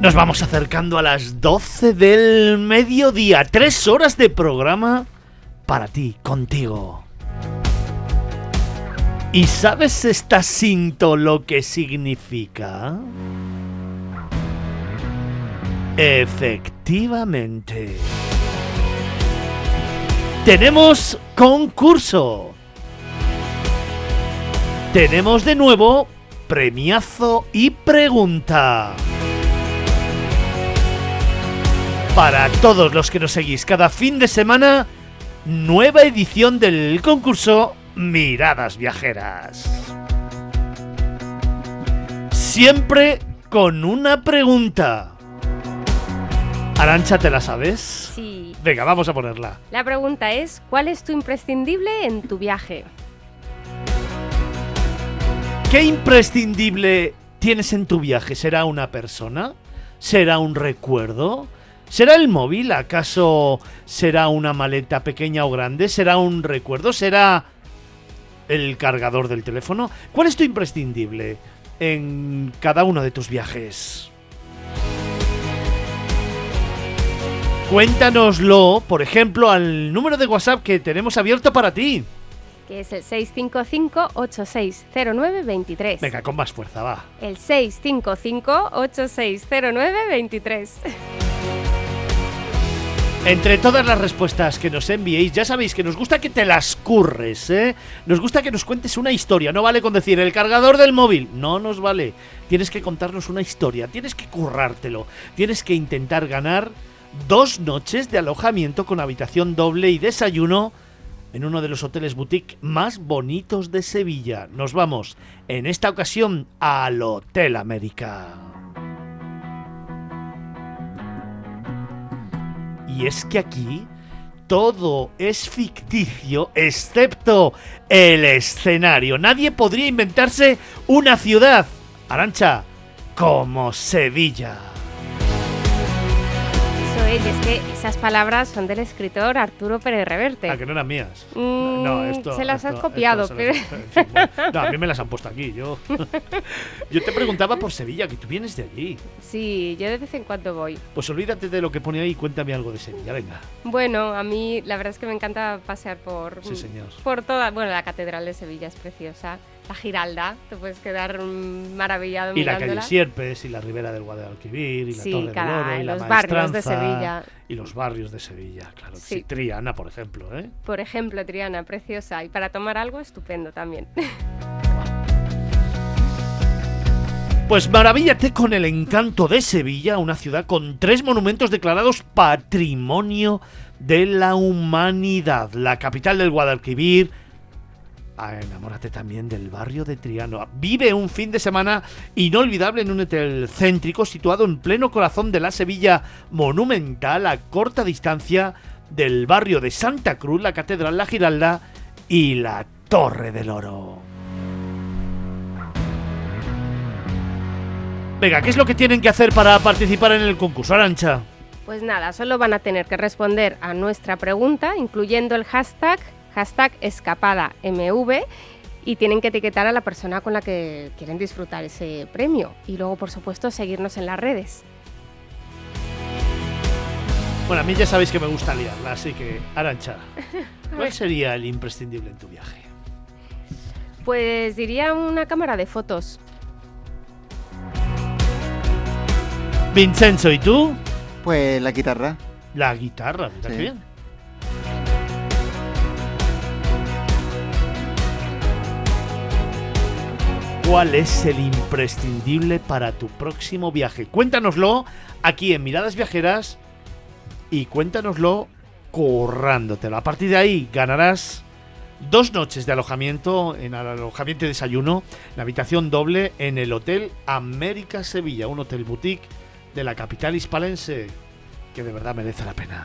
Nos vamos acercando a las 12 del mediodía. Tres horas de programa para ti, contigo. ¿Y sabes esta cinto lo que significa? Efectivamente. Tenemos concurso. Tenemos de nuevo premiazo y pregunta. Para todos los que nos seguís cada fin de semana, nueva edición del concurso Miradas Viajeras. Siempre con una pregunta. Arancha, ¿te la sabes? Sí. Venga, vamos a ponerla. La pregunta es, ¿cuál es tu imprescindible en tu viaje? ¿Qué imprescindible tienes en tu viaje? ¿Será una persona? ¿Será un recuerdo? ¿Será el móvil? ¿Acaso será una maleta pequeña o grande? ¿Será un recuerdo? ¿Será el cargador del teléfono? ¿Cuál es tu imprescindible en cada uno de tus viajes? Cuéntanoslo, por ejemplo, al número de WhatsApp que tenemos abierto para ti. Que es el 655-8609-23. Venga, con más fuerza, va. El 655-8609-23. Entre todas las respuestas que nos enviéis, ya sabéis que nos gusta que te las curres, ¿eh? Nos gusta que nos cuentes una historia. No vale con decir el cargador del móvil. No nos vale. Tienes que contarnos una historia. Tienes que currártelo. Tienes que intentar ganar dos noches de alojamiento con habitación doble y desayuno en uno de los hoteles boutique más bonitos de Sevilla. Nos vamos en esta ocasión al Hotel América. Y es que aquí todo es ficticio excepto el escenario. Nadie podría inventarse una ciudad, Arancha, como Sevilla. Es, y es que esas palabras son del escritor Arturo Pérez Reverte. Ah, que no eran mías. Mm, se las has copiado, se las- pero- en fin, bueno. No, a mí me las han puesto aquí. Yo, yo te preguntaba por Sevilla, que tú vienes de allí. Sí, yo de vez en cuando voy. Pues olvídate de lo que pone ahí y cuéntame algo de Sevilla. Venga. Bueno, a mí la verdad es que me encanta pasear por, Sí, señor. por toda... Bueno, la Catedral de Sevilla es preciosa. La Giralda, te puedes quedar mm, maravillado Y la calle Sierpes, y la ribera del Guadalquivir, y la Sí, Torre del Oro, y la los barrios de Sevilla. Y los barrios de Sevilla, claro. Sí. Sí. Triana, por ejemplo, ¿eh? Por ejemplo, Triana, preciosa. Y para tomar algo, estupendo también. Pues maravíllate con el encanto de Sevilla, una ciudad con tres monumentos declarados Patrimonio de la Humanidad. La capital del Guadalquivir. Enamórate también del barrio de Triano. Vive un fin de semana inolvidable en un hotel céntrico situado en pleno corazón de la Sevilla monumental a corta distancia del barrio de Santa Cruz, la Catedral La Giralda y la Torre del Oro. Venga, ¿qué es lo que tienen que hacer para participar en el concurso, Arancha? Pues nada, solo van a tener que responder a nuestra pregunta, incluyendo el hashtag, hashtag escapada MV, y tienen que etiquetar a la persona con la que quieren disfrutar ese premio. Y luego, por supuesto, seguirnos en las redes. Bueno, a mí ya sabéis que me gusta liarla, así que, Arancha, ¿cuál sería el imprescindible en tu viaje? Pues diría una cámara de fotos. Vincenzo, ¿y tú? Pues la guitarra. La guitarra, mira Sí. qué bien. ¿Cuál es el imprescindible para tu próximo viaje? Cuéntanoslo aquí en Miradas Viajeras y cuéntanoslo currándotelo. A partir de ahí ganarás dos noches de alojamiento en alojamiento y desayuno, en habitación doble en el Hotel América Sevilla, un hotel boutique de la capital hispalense que de verdad merece la pena.